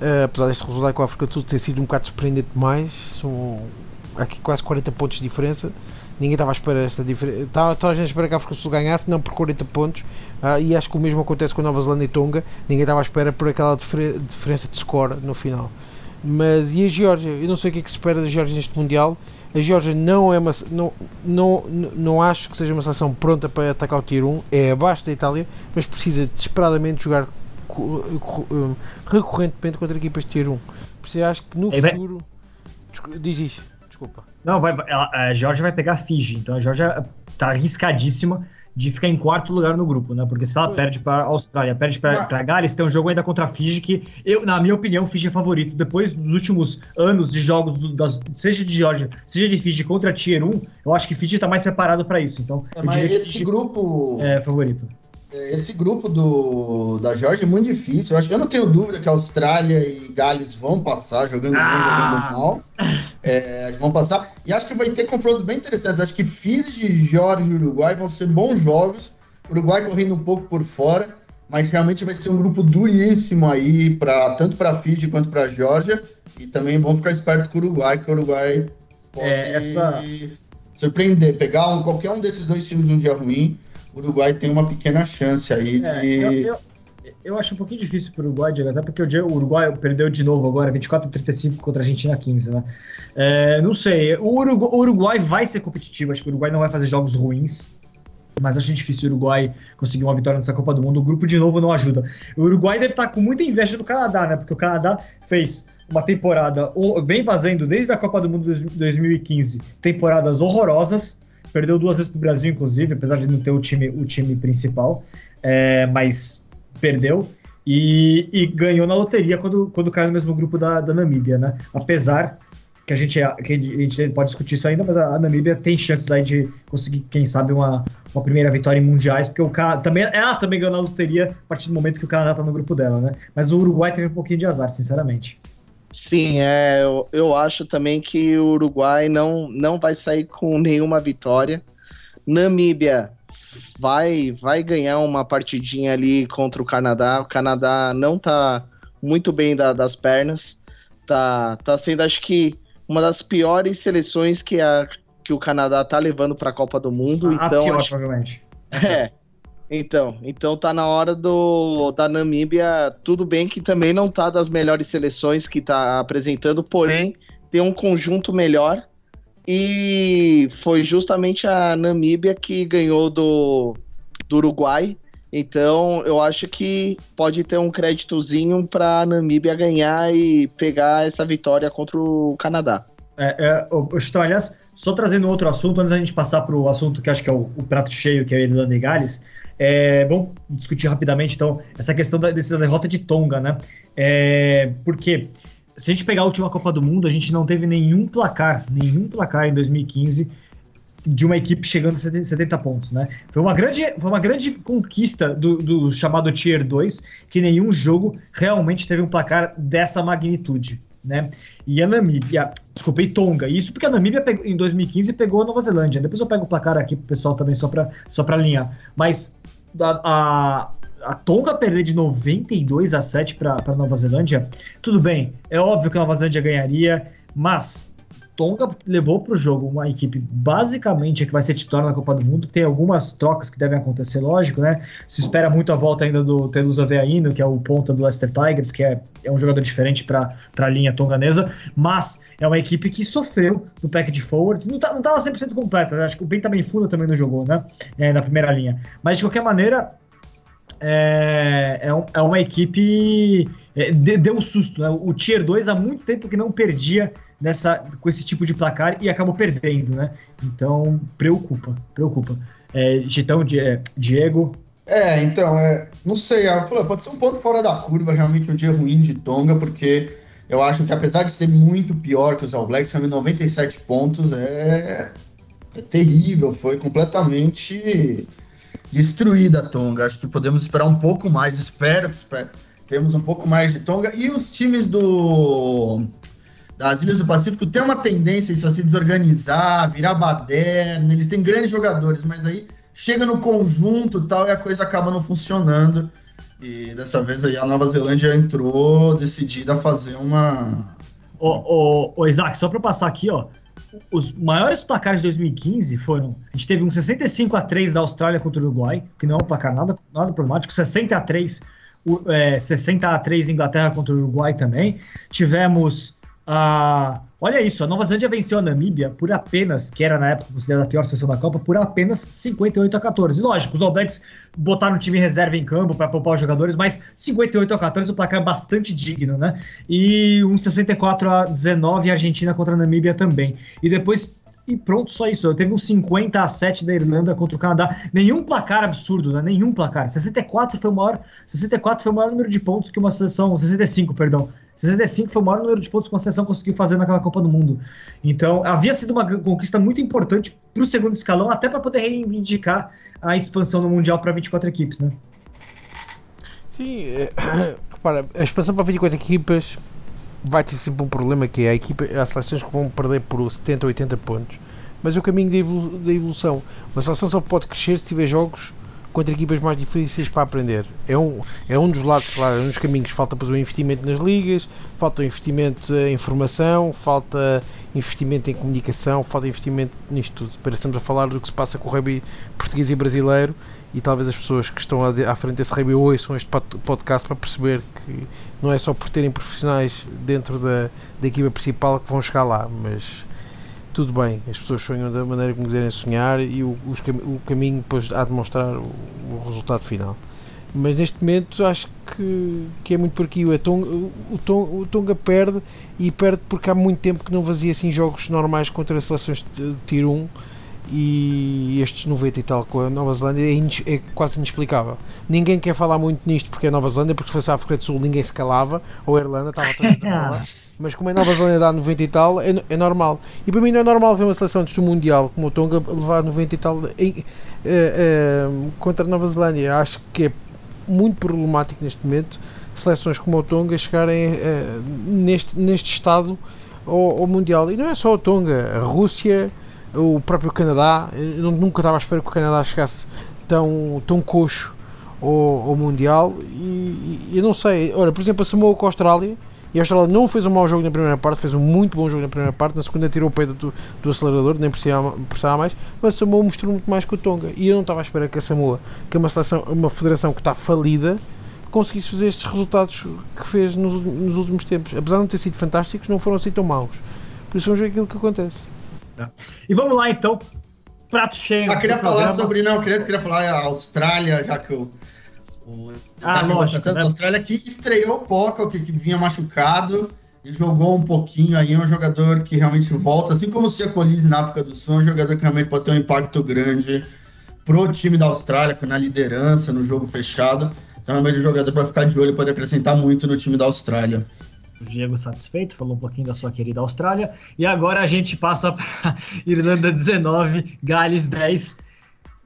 uh, apesar deste resultado com a África do Sul ter sido um bocado surpreendente demais, são aqui quase 40 pontos de diferença. Ninguém estava à espera esta diferença. Estava a gente a esperar que a África do Sul ganhasse, não por 40 pontos. Uh, e acho que o mesmo acontece com a Nova Zelândia e Tonga. Ninguém estava à espera por aquela difer diferença de score no final. Mas e a Geórgia? Eu não sei o que é que se espera da Geórgia neste Mundial. A Geórgia não é uma. Não, não, não acho que seja uma seleção pronta para atacar o Tier 1. É abaixo da Itália, mas precisa desesperadamente jogar hum, recorrentemente contra equipas de Tier 1. Por isso acho que no Ei, futuro. Diz isso, desculpa. Não, vai, a Geórgia vai pegar a Fiji, então a Geórgia está arriscadíssima de ficar em quarto lugar no grupo, né? Porque se ela perde para a Austrália, perde para a Gales, tem um jogo ainda contra a Fiji que, eu, na minha opinião, Fiji é favorito. Depois dos últimos anos de jogos, do, das, seja de Georgia, seja de Fiji contra a Tier 1, eu acho que Fiji está mais preparado para isso. Então, é, mas esse grupo é favorito. É, esse grupo do, da Georgia é muito difícil. Eu, acho, eu não tenho dúvida que a Austrália e Gales vão passar jogando ah. bem, jogando mal. É, vão passar. E acho que vai ter confrontos bem interessantes. Acho que Fiji, Georgia e Uruguai vão ser bons jogos. Uruguai correndo um pouco por fora, mas realmente vai ser um grupo duríssimo aí, pra, tanto para Fiji quanto para Georgia. E também vão ficar esperto com o Uruguai, que o Uruguai pode é, essa... surpreender, pegar um, qualquer um desses dois times num dia ruim o Uruguai tem uma pequena chance aí é, de. Eu, eu, eu, acho um pouquinho difícil para o Uruguai, Diego, até porque o Uruguai perdeu de novo agora, 24 a 35 contra a Argentina 15, né? É, não sei, o Uruguai, o Uruguai vai ser competitivo, acho que o Uruguai não vai fazer jogos ruins mas acho difícil o Uruguai conseguir uma vitória nessa Copa do Mundo. O grupo de novo não ajuda. O Uruguai deve estar com muita inveja do Canadá, né? Porque o Canadá fez uma temporada, bem fazendo desde a Copa do Mundo de 2015, temporadas horrorosas. Perdeu duas vezes para o Brasil, inclusive, apesar de não ter o time, o time principal, é, mas perdeu. E, e, ganhou na loteria quando, quando caiu no mesmo grupo da, da Namíbia, né? Apesar que a gente, que a gente pode discutir isso ainda, mas a, Namíbia tem chances aí de conseguir, quem sabe, uma, uma primeira vitória em mundiais, porque o Canadá também, ela também ganhou na loteria a partir do momento que o Canadá tá no grupo dela, né? Mas o Uruguai teve um pouquinho de azar, sinceramente. Sim, é, eu, eu acho também que o Uruguai não, não vai sair com nenhuma vitória. Namíbia vai vai ganhar uma partidinha ali contra o Canadá. O Canadá não tá muito bem da, das pernas. Tá, tá sendo, acho que, uma das piores seleções que, a, que o Canadá tá levando para a Copa do Mundo. A então, pior, acho, provavelmente. [LAUGHS] É, então, então tá na hora do da Namíbia, tudo bem que também não tá das melhores seleções que tá apresentando, porém tem um conjunto melhor e foi justamente a Namíbia que ganhou do, do Uruguai. Então, eu acho que pode ter um créditozinho para a Namíbia ganhar e pegar essa vitória contra o Canadá. É, é, estou, aliás, só trazendo outro assunto, antes da gente passar para o assunto que acho que é o, o prato cheio, que é a Irlanda e Gales. É, vamos discutir rapidamente, então, essa questão da, dessa derrota de Tonga, né? É, porque se a gente pegar a última Copa do Mundo, a gente não teve nenhum placar, nenhum placar em 2015 de uma equipe chegando a 70 pontos, né? Foi uma grande, foi uma grande conquista do, do chamado Tier 2, que nenhum jogo realmente teve um placar dessa magnitude, né? E a Namíbia, desculpa, e Tonga. Isso porque a Namíbia pegou, em 2015 pegou a Nova Zelândia. Depois eu pego o placar aqui pro pessoal também, só para só pra alinhar. Mas a, a, a Tonga perder de 92 a 7 para Nova Zelândia, tudo bem, é óbvio que a Nova Zelândia ganharia, mas Tonga levou para o jogo uma equipe basicamente que vai ser titular na Copa do Mundo. Tem algumas trocas que devem acontecer, lógico, né? Se espera muito a volta ainda do Telusa Veaino, que é o ponta do Leicester Tigers, que é, é um jogador diferente para a linha tonganesa, mas é uma equipe que sofreu no pack de forwards. Não, estava não tava 100% completa, né? acho que o Ben também Funda também não jogou, né? É, na primeira linha. Mas de qualquer maneira, é, é, um, é uma equipe. É, deu um susto, né? O Tier 2 há muito tempo que não perdia nessa, com esse tipo de placar e acabou perdendo, né? Então, preocupa, preocupa. É, então, Diego. É, então, é, não sei, pode ser um ponto fora da curva, realmente um dia ruim de Tonga, porque eu acho que apesar de ser muito pior que os All Blacks, 97 pontos é, é terrível, foi completamente destruída a Tonga. Acho que podemos esperar um pouco mais, espero que espero, temos um pouco mais de Tonga. E os times do das Ilhas do Pacífico tem uma tendência isso a se desorganizar, virar baderna, eles têm grandes jogadores, mas aí chega no conjunto tal e a coisa acaba não funcionando. E dessa vez aí a Nova Zelândia entrou decidida a fazer uma. Ô, ô, ô Isaac, só para passar aqui, ó. Os maiores placares de 2015 foram. A gente teve um 65 a 3 da Austrália contra o Uruguai, que não é um placar nada, nada problemático, 60 a 3 é, 60 a 3 Inglaterra contra o Uruguai também. Tivemos a. Olha isso, a Nova Zelândia venceu a Namíbia por apenas, que era na época considerada a pior sessão da Copa, por apenas 58 a 14. Lógico, os All Blacks botaram o time reserva em campo para poupar os jogadores, mas 58 a 14 o placar é bastante digno, né? E um 64 a 19 a Argentina contra a Namíbia também. E depois e pronto, só isso. Teve um 50 a 7 da Irlanda contra o Canadá. Nenhum placar absurdo, né? Nenhum placar. 64 foi o maior, 64 foi o maior número de pontos que uma seleção, 65, perdão. 65 foi o maior número de pontos que uma seleção conseguiu fazer naquela Copa do Mundo. Então, havia sido uma conquista muito importante para o segundo escalão, até para poder reivindicar a expansão no Mundial para 24 equipes, né? Sim, é, [COUGHS] repara, a expansão para 24 equipas vai ter sempre um problema que é a equipa, há seleções que vão perder por 70 ou 80 pontos, mas é o caminho da evolução. Uma seleção só pode crescer se tiver jogos contra equipas mais difíceis para aprender. É um, é um dos lados, claro, é um dos caminhos. Falta depois o investimento nas ligas, falta investimento em formação, falta investimento em comunicação, falta investimento nisto tudo. Para estamos a falar do que se passa com o rugby português e brasileiro e talvez as pessoas que estão à frente desse rugby ouçam este podcast para perceber que não é só por terem profissionais dentro da, da equipa principal que vão chegar lá, mas tudo bem, as pessoas sonham da maneira como quiserem sonhar e o, os, o caminho depois há de mostrar o, o, resultado final. Mas neste momento acho que, que é muito por aqui. O Tonga, o, o Tonga perde e perde porque há muito tempo que não fazia assim jogos normais contra as seleções de Tier 1 e estes 90 e tal com a Nova Zelândia é, é, quase inexplicável. Ninguém quer falar muito nisto porque é Nova Zelândia, porque se fosse a África do Sul ninguém se calava, ou a Irlanda estava toda a [LAUGHS] falar. Mas como é Nova Zelândia dá 90 e tal, é, é, normal. E para mim não é normal ver uma seleção do Mundial como o Tonga levar 90 e tal em, é, contra a Nova Zelândia. Acho que é muito problemático neste momento seleções como o Tonga chegarem eh, neste, neste estado ao, ao, Mundial. E não é só o Tonga, a Rússia, o próprio Canadá. Eu nunca estava a esperar que o Canadá chegasse tão, tão coxo ao, ao Mundial. E, e, eu não sei, olha, por exemplo, a Samoa com a Austrália e a Austrália não fez um mau jogo na primeira parte, fez um muito bom jogo na primeira parte. Na segunda tirou o pé do, do acelerador, nem precisava, precisava mais. Mas a Samoa mostrou muito mais que o Tonga. E eu não estava à espera que a Samoa, que é uma, seleção, uma federação que está falida, conseguisse fazer estes resultados que fez nos, nos, últimos tempos. Apesar de não ter sido fantásticos, não foram assim tão maus. Por isso vamos ver aquilo que acontece. E vamos lá então. Prato cheio. Ah, queria falar sobre. Não, queria, queria falar a Austrália, já que o o ah, lógico, né? Austrália que estreou o Poca, que, que vinha machucado e jogou um pouquinho aí, é um jogador que realmente volta, assim como o Cia Colise na África do Sul, é um jogador que realmente pode ter um impacto grande pro time da Austrália, na liderança, no jogo fechado. Então é um jogador para ficar de olho, pode acrescentar muito no time da Austrália. O Diego satisfeito, falou um pouquinho da sua querida Austrália. E agora a gente passa para [LAUGHS] Irlanda 19, Gales 10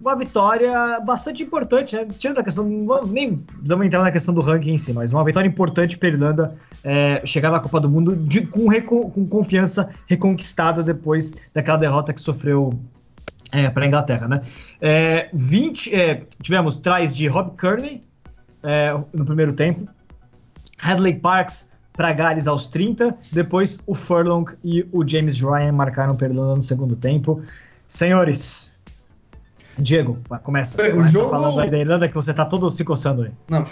uma vitória bastante importante, né? Tirando a questão, nem precisamos entrar na questão do ranking em si, mas uma vitória importante para a Irlanda é, chegar na Copa do Mundo de, com, com, confiança reconquistada depois daquela derrota que sofreu é, para a Inglaterra, né? É, 20, é, tivemos trás de Rob Kearney é, no primeiro tempo, Hadley Parks para Gales aos 30, depois o Furlong e o James Ryan marcaram para a Irlanda no segundo tempo. Senhores, Diego, começa. O jogo... falando aí da Irlanda que você tá todo se coçando aí. Não.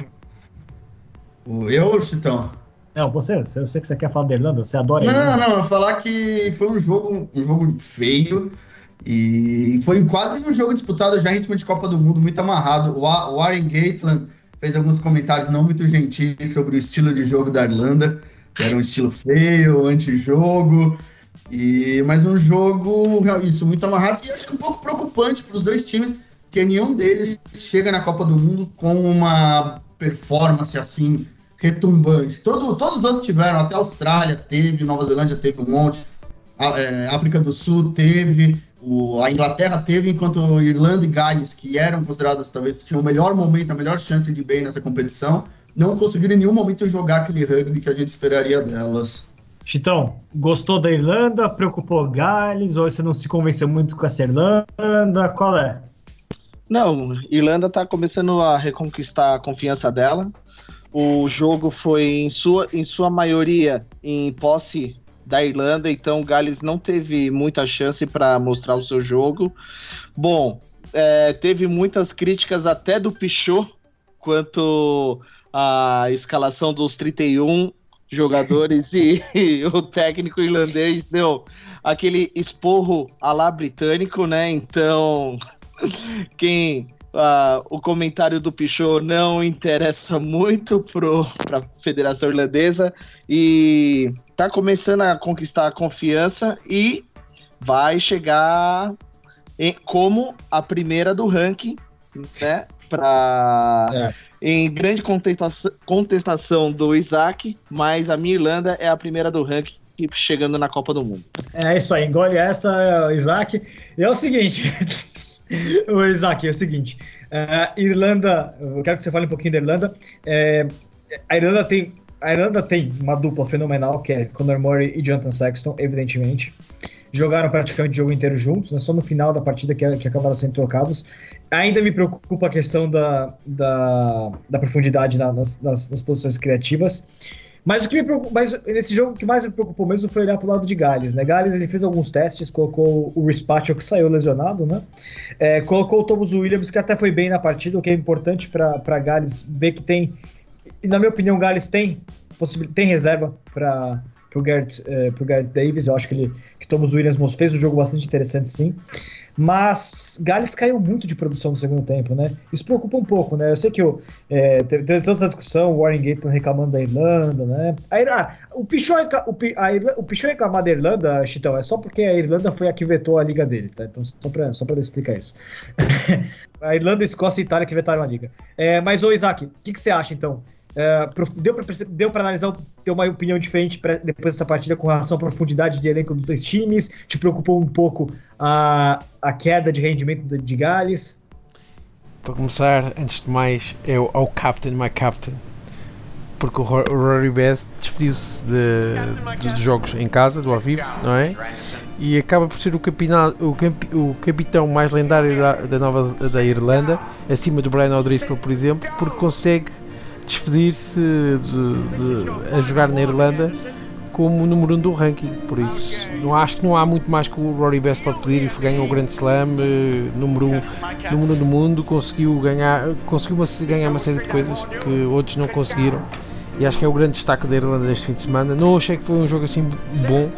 Eu ou o Chitão? Não, você, eu sei que você quer falar da Irlanda, você adora Não, Irlanda. não, falar que foi um jogo, um jogo feio e foi quase um jogo disputado já em ritmo de Copa do Mundo, muito amarrado. O Warren Gatland fez alguns comentários não muito gentis sobre o estilo de jogo da Irlanda, que era um estilo feio, antijogo. E, mas um jogo, isso, muito amarrado e acho que um pouco preocupante para os dois times, porque nenhum deles chega na Copa do Mundo com uma performance assim retumbante. Todo, todos os outros tiveram, até a Austrália teve, Nova Zelândia teve um monte, a é, África do Sul teve, o, a Inglaterra teve, enquanto Irlanda e Gales, que eram consideradas talvez tinham o melhor momento, a melhor chance de bem nessa competição, não conseguiram em nenhum momento jogar aquele rugby que a gente esperaria delas. Chitão, gostou da Irlanda? Preocupou Gales? Ou você não se convenceu muito com essa Irlanda? Qual é? Não, Irlanda está começando a reconquistar a confiança dela. O jogo foi, em sua, em sua maioria, em posse da Irlanda, então Gales não teve muita chance para mostrar o seu jogo. Bom, é, teve muitas críticas até do Pichot quanto à escalação dos 31 jogadores e, [LAUGHS] o técnico irlandês deu aquele esporro a lá britânico, né? Então, [LAUGHS] quem uh, o comentário do Pichot não interessa muito para a Federação Irlandesa e tá começando a conquistar a confiança e vai chegar em, como a primeira do ranking, né? Pra, é. Em grande contestação, do Isaac, mas a minha Irlanda é a primeira do ranking chegando na Copa do Mundo. É isso aí, engole essa, Isaac. E é o seguinte. [LAUGHS] o Isaac, é o seguinte. Uh, Irlanda, eu quero que você fale um pouquinho da Irlanda. É, a Irlanda tem. A Irlanda tem uma dupla fenomenal, que é Conor Murray e Jonathan Sexton, evidentemente jogaram praticamente o jogo inteiro juntos, né? só no final da partida que, que acabaram sendo trocados. Ainda me preocupa a questão da, da, da profundidade na, nas, nas, nas, posições criativas. Mas o que me preocupa, mas nesse jogo o que mais me preocupou mesmo foi olhar para o lado de Gales, né? Gales ele fez alguns testes, colocou o Rispatcho que saiu lesionado, né? É, colocou o Thomas Williams que até foi bem na partida, o que é importante para Gales ver que tem, e na minha opinião, Gales tem tem reserva para pro Garrett, eh, pro Garrett Davis. Eu acho que ele que Thomas Williams fez um jogo bastante interessante, sim. Mas Gales caiu muito de produção no segundo tempo, né? Isso preocupa um pouco, né? Eu sei que é, teve, toda essa discussão, o Warren Gateman reclamando da Irlanda, né? A, ah, o Pichot o, o reclamar da Irlanda, Chitão, é só porque a Irlanda foi a que vetou a liga dele, tá? Então, só pra, só pra explicar isso. [LAUGHS] a Irlanda, Escócia e Itália que vetaram a liga. É, mas, ô Isaac, o que, que você acha, então? É, deu para deu analisar, ter uma opinião diferente pra, depois dessa partida com relação à profundidade de elenco dos dois times? Te preocupou um pouco a, a queda de rendimento de, de Gales? Para começar, antes de mais, é o oh Captain, my Captain. Porque o Rory Best despediu-se de, de, jogos em casa, do ao vivo, não é? E acaba por ser o, o, o capitão mais lendário da, da, Nova, da Irlanda, acima do Brian O'Driscoll, por exemplo, porque consegue despedir-se de, de, a jogar na Irlanda como número 1 um do ranking. Por isso, não acho que não há muito mais que o Rory Best para pedir. Ganhou o Grand Slam, eh, número 1 um, número um do mundo, conseguiu ganhar, conseguiu uma, ganhar uma série de coisas que outros não conseguiram. E acho que é o grande destaque da Irlanda neste fim de semana. Não achei que foi um jogo assim bom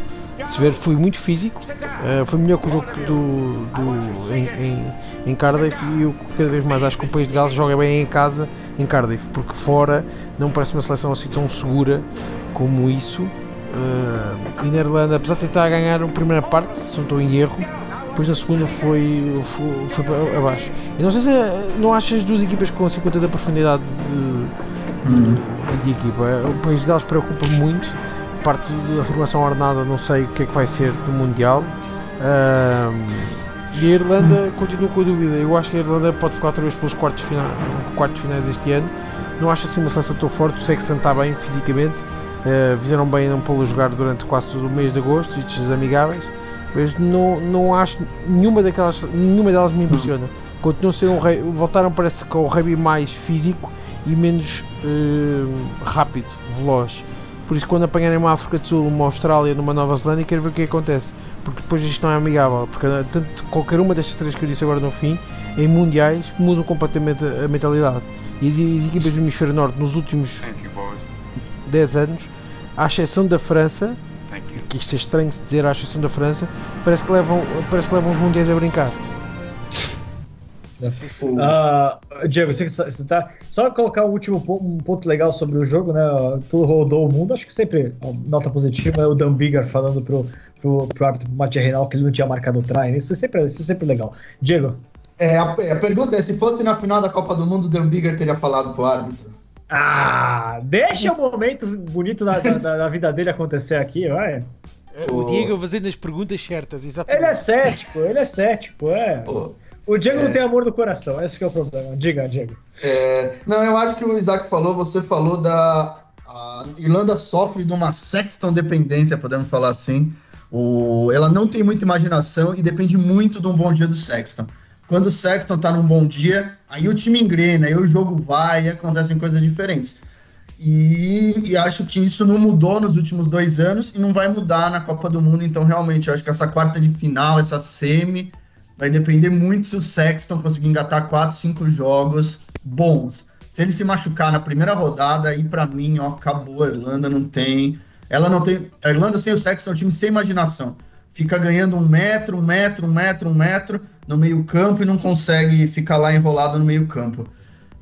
se ver, foi muito físico, uh, foi melhor que o jogo do, do em, em, em, Cardiff e eu cada vez mais acho que o País de Gales joga bem em casa em Cardiff, porque fora não parece uma seleção assim tão segura como isso. Uh, e na Irlanda, apesar de tentar ganhar a primeira parte, se não estou em erro, depois na segunda foi, foi, foi abaixo. Eu não sei se não achas as duas equipas com 50 da profundidade de, de, de, de equipa. O País de Gales preocupa muito parte da formação ordenada não sei o que é que vai ser do Mundial. e a Irlanda continua com a dúvida. Eu acho que a Irlanda pode ficar outra vez pelos quartos, quartos finais este ano. Não acho assim uma seleção tão forte. Sexton está bem fisicamente. Uh, fizeram bem não pô-lo jogar durante quase todo o mês de agosto, e amigáveis. Mas não, não acho nenhuma daquelas nenhuma delas me impressiona. Continuam a ser um rei, voltaram parece com o rugby mais físico e menos uh, rápido, veloz. Por isso, quando apanharem uma África do Sul, uma Austrália, numa Nova Zelândia, quero ver o que acontece. Porque depois isto não é amigável. Porque tanto, qualquer uma destas três que eu disse agora no fim, em mundiais, mudam completamente a mentalidade. E as, as equipas do Hemisfério Norte, nos últimos 10 anos, à exceção da França, que isto é estranho se dizer, à exceção da França, parece que levam, parece que levam os mundiais a brincar. Uh, Diego, você, você tá. Só colocar o último ponto, um ponto legal sobre o jogo, né? Tu rodou o mundo, acho que sempre nota positiva é o Dan Bigger falando pro, pro, pro árbitro Matias Reinal que ele não tinha marcado o try. Né? Isso é sempre, isso é sempre legal. Diego. É, a, a, pergunta é: se fosse na final da Copa do Mundo, o Dan Bigger teria falado pro árbitro? Ah, deixa o momento bonito da, da, da vida dele acontecer aqui, vai. O Diego fazendo as perguntas certas, exatamente. Ele é cético, ele é cético, é. O Diego é... não tem amor do coração, esse é o problema. Diga, Diego. É... Não, eu acho que o Isaac falou, você falou da. A Irlanda sofre de uma sexton dependência, podemos falar assim. O, ela não tem muita imaginação e depende muito de um bom dia do Sexton. Quando o Sexton tá num bom dia, aí o time engrena, aí o jogo vai e acontecem coisas diferentes. E, e, acho que isso não mudou nos últimos dois anos e não vai mudar na Copa do Mundo. Então, realmente, eu acho que essa quarta de final, essa semi, vai depender muito se o Sexton conseguir engatar quatro, cinco jogos bons. Se ele se machucar na primeira rodada, aí para mim, ó, acabou. A Irlanda não tem. Ela não tem. A Irlanda sem o Sexton é um time sem imaginação. Fica ganhando um metro, um metro, um metro, um metro no meio-campo e não consegue ficar lá enrolado no meio-campo.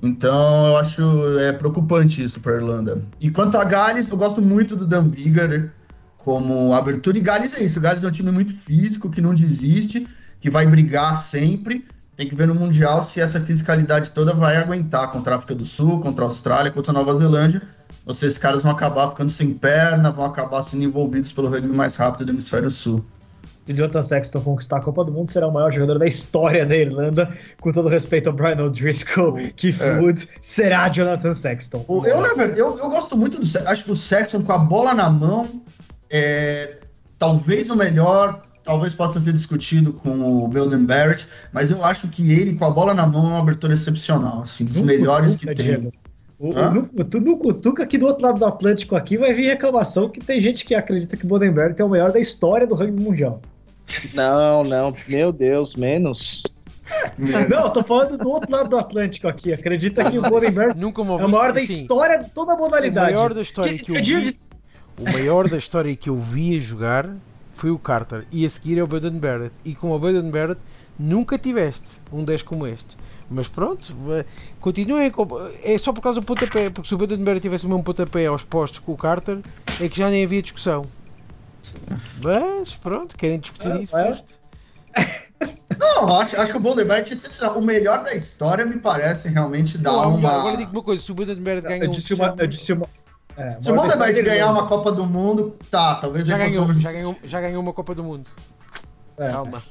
Então eu acho é, preocupante isso para Irlanda. E quanto a Gales, eu gosto muito do Dan Bigger como abertura. E Gales é isso: o Gales é um time muito físico, que não desiste, que vai brigar sempre. Tem que ver no Mundial se essa fisicalidade toda vai aguentar contra a África do Sul, contra a Austrália, contra a Nova Zelândia. Ou se esses caras vão acabar ficando sem perna, vão acabar sendo envolvidos pelo rugby mais rápido do Hemisfério Sul de Jonathan Sexton conquistar a Copa do Mundo, será o maior jogador da história da Irlanda. Com todo respeito ao Brian O'Driscoll, é. Wood, será Jonathan Sexton. Eu, na verdade, eu, eu gosto muito do Acho que o Sexton com a bola na mão é talvez o melhor. Talvez possa ser discutido com o Belden Barrett, mas eu acho que ele, com a bola na mão, é uma abertura excepcional, assim, dos melhores que tem. O, o, tu no Cutuca aqui do outro lado do Atlântico aqui vai vir reclamação que tem gente que acredita que o Bodenberg é o melhor da história do rugby mundial. Não, não, meu Deus, menos. Não, eu tô falando do outro lado do Atlântico aqui. Acredita que o Bodenberg Nunca é o maior da assim, história de toda a modalidade. O maior da história que, que eu vi, o maior da história que eu vi a jogar foi o Carter e a seguir é o Baden Barrett. E com o Baden Barrett nunca tiveste um 10 como este. Mas pronto, continuem. É só por causa do pontapé, porque se o Baden tivesse o mesmo pontapé aos postos com o Carter, é que já nem havia discussão. Mas pronto, querem discutir é, isso? É. [LAUGHS] Não, acho, acho que o Boldenberg é excepcional. O melhor da história me parece realmente dar Não, uma. Agora digo uma coisa: se o Baden ganha eu disse uma, eu disse uma, é, se o Boldenberg ganhar uma Copa do Mundo, tá, talvez já ganhou, já ganhou, já ganhou uma Copa do Mundo. É. Calma,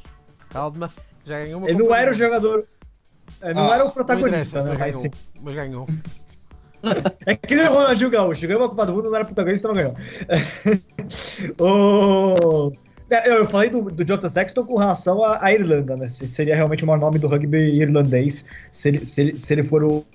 calma, já ganhou uma Ele Copa não era o jogador. É, não ah, era o protagonista, né? Mas ganhou. Mas ganhou. É que nem o Ronaldinho Gaúcho, ganhou uma Copa do Mundo, não era protagonista, não ganhou. [LAUGHS] o... É, eu falei do, do Jonathan Sexton com relação à, à Irlanda, né? Se seria realmente o maior nome do rugby irlandês, se ele, se ele, se ele for o,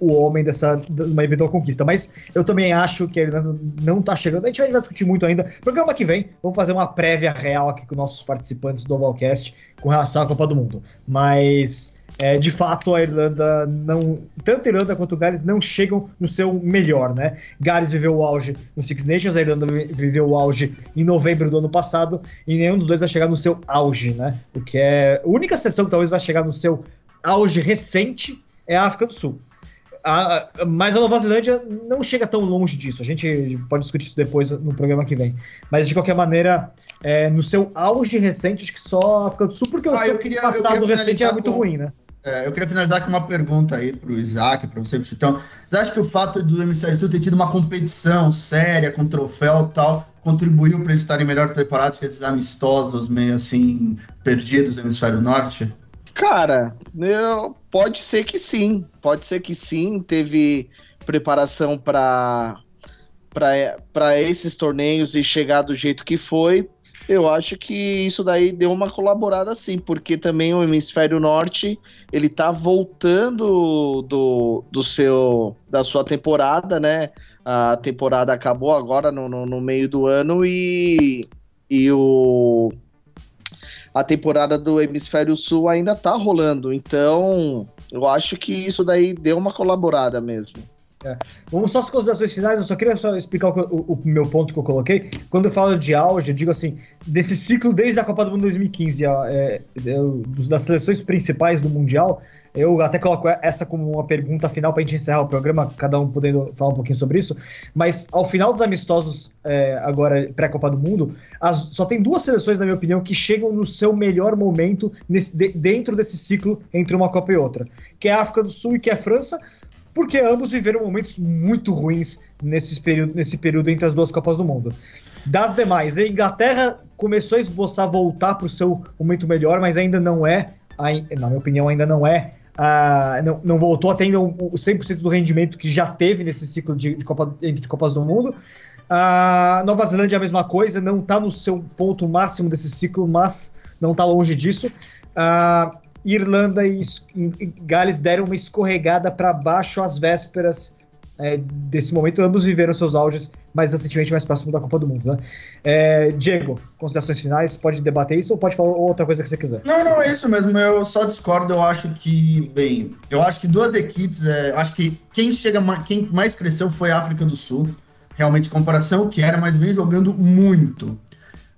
o homem dessa uma eventual conquista. Mas eu também acho que Irlanda não tá chegando. A gente vai discutir muito ainda. Programa que vem, vamos fazer uma prévia real aqui com nossos participantes do Ovalcast com relação à Copa do Mundo. Mas é, de fato a Irlanda não. Tanto a Irlanda quanto o Gales não chegam no seu melhor, né? Gales viveu o auge no Six Nations, a Irlanda viveu o auge em novembro do ano passado, e nenhum dos dois vai chegar no seu auge, né? O que é. A única sessão que talvez vai chegar no seu auge recente é a África do Sul. A, a, mas a Nova Zelândia não chega tão longe disso. A gente pode discutir isso depois no programa que vem. Mas de qualquer maneira, é, no seu auge recente, acho que só a África do Sul, porque ah, o seu queria, passado recente era muito com... ruim, né? É, eu queria finalizar com uma pergunta aí para o Isaac, para você, Chutão. Você acha que o fato do Hemisfério Sul ter tido uma competição séria, com troféu e tal, contribuiu para eles estarem melhor preparados que esses amistosos meio assim, perdidos do Hemisfério Norte? Cara, eu, pode ser que sim. Pode ser que sim. Teve preparação para para esses torneios e chegar do jeito que foi. Eu acho que isso daí deu uma colaborada sim, porque também o hemisfério norte ele tá voltando do, do seu da sua temporada, né? A temporada acabou agora no, no, no meio do ano e, e o a temporada do hemisfério sul ainda tá rolando. Então, eu acho que isso daí deu uma colaborada mesmo. É. Vamos só as considerações finais, eu só queria só explicar o, o, o, meu ponto que eu coloquei. Quando eu falo de auge, eu digo assim, desse ciclo desde a Copa do Mundo 2015, é, das seleções principais do Mundial, eu até coloco essa como uma pergunta final para a gente encerrar o programa, cada um podendo falar um pouquinho sobre isso. Mas ao final dos amistosos, é, agora pré-Copa do Mundo, as, só tem duas seleções, na minha opinião, que chegam no seu melhor momento nesse, de, dentro desse ciclo entre uma Copa e outra, que é a África do Sul e que é a França porque ambos viveram momentos muito ruins nesse período, nesse período entre as duas Copas do Mundo. Das demais, a Inglaterra começou a esboçar voltar para o seu momento melhor, mas ainda não é, na minha opinião, ainda não é Uh, não, não voltou a ter o 100% do rendimento que já teve nesse ciclo de, de, Copa, de Copas do Mundo. Uh, Nova Zelândia é a mesma coisa, não está no seu ponto máximo desse ciclo, mas não está longe disso. Uh, Irlanda e, e Gales deram uma escorregada para baixo às vésperas é, desse momento. Ambos viveram seus auges mais recentemente, mais próximo da Copa do Mundo. Né? É, Diego, considerações finais, pode debater isso ou pode falar outra coisa que você quiser? Não, não, é isso mesmo. Eu só discordo. Eu acho que, bem, eu acho que duas equipes, é, acho que quem chega, quem mais cresceu foi a África do Sul. Realmente, comparação que era, mas vem jogando muito.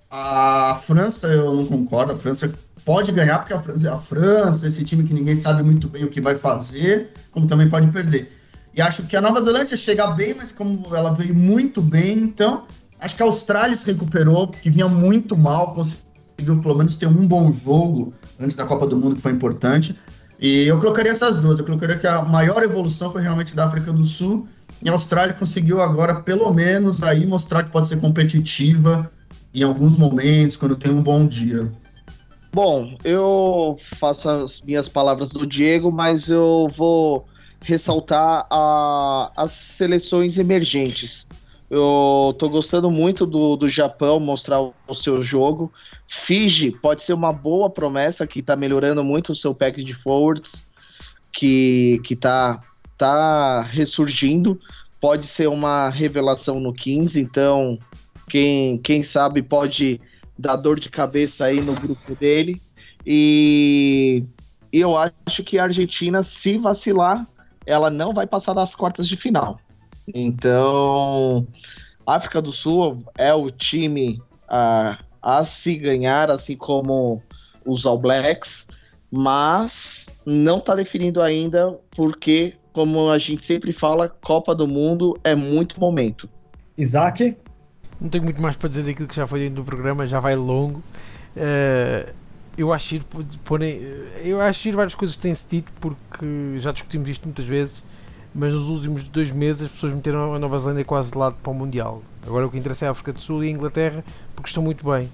A França, eu não concordo. A França pode ganhar, porque a França é a França, esse time que ninguém sabe muito bem o que vai fazer, como também pode perder. E acho que a Nova Zelândia chega bem, mas como ela veio muito bem, então acho que a Austrália se recuperou, que vinha muito mal, conseguiu pelo menos ter um bom jogo antes da Copa do Mundo, que foi importante. E eu colocaria essas duas. Eu colocaria que a maior evolução foi realmente da África do Sul. E a Austrália conseguiu agora, pelo menos, aí mostrar que pode ser competitiva em alguns momentos, quando tem um bom dia. Bom, eu faço as minhas palavras do Diego, mas eu vou ressaltar a, as seleções emergentes. Eu tô gostando muito do, do Japão mostrar o, seu jogo. Fiji pode ser uma boa promessa que tá melhorando muito o seu pack de forwards, que, que tá, tá ressurgindo. Pode ser uma revelação no 15, então quem, quem sabe pode dar dor de cabeça aí no grupo dele. E, e eu acho que a Argentina, se vacilar, ela não vai passar das quartas de final. Então, África do Sul é o time a, a se ganhar, assim como os All Blacks, mas não está definido ainda porque, como a gente sempre fala, Copa do Mundo é muito momento. Isaac? Não tenho muito mais para dizer daquilo que já foi dentro do programa, já vai longo. Uh, eu acho ir porem, eu acho ir várias coisas que têm-se dito porque já discutimos isto muitas vezes mas nos últimos dois meses as pessoas meteram a Nova Zelândia quase de lado para o Mundial agora o que interessa é a África do Sul e a Inglaterra porque estão muito bem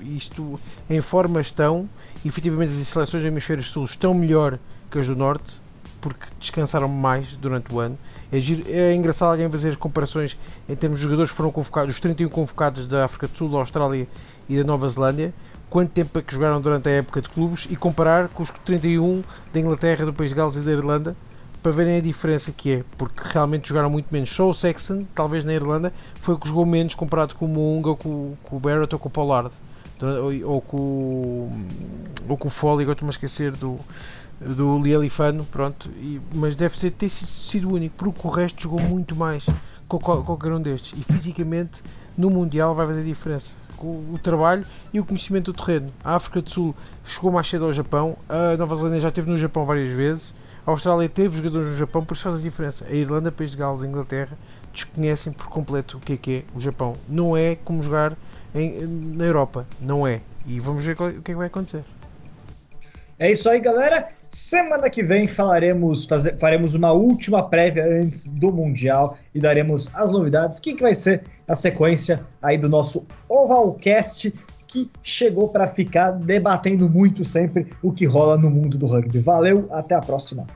isto em forma estão efetivamente as seleções do hemisfério sul estão melhor que as do norte porque descansaram mais durante o ano. É, giro, é engraçado alguém fazer comparações em termos de jogadores que foram convocados os 31 convocados da África do Sul, da Austrália e da Nova Zelândia. Quanto tempo é que jogaram durante a época de clubes e comparar com os 31 da Inglaterra, do País de Gales e da Irlanda para verem a diferença que é, porque realmente jogaram muito menos. Só o Sexton, talvez na Irlanda, foi o que jogou menos comparado com o Munga, com, com o Barrett ou com o Pollard, ou, ou com o Foley, agora estou-me a esquecer do, do Lielifano, pronto, e, mas deve ser, ter sido o único, porque o resto jogou muito mais com qualquer um destes, e fisicamente no Mundial vai fazer diferença o trabalho e o conhecimento do terreno. A África do Sul chegou mais cedo ao Japão, a Nova Zelândia já esteve no Japão várias vezes, a Austrália teve jogadores no Japão, por isso faz a diferença. A Irlanda, País de Gales e Inglaterra desconhecem por completo o que é que é o Japão. Não é como jogar em, na Europa, não é. E vamos ver o que é que vai acontecer. É isso aí, galera. Semana que vem falaremos, fazer, faremos uma última prévia antes do Mundial e daremos as novidades. O que, que vai ser a sequência aí do nosso Ovalcast que chegou para ficar debatendo muito sempre o que rola no mundo do rugby. Valeu, até a próxima.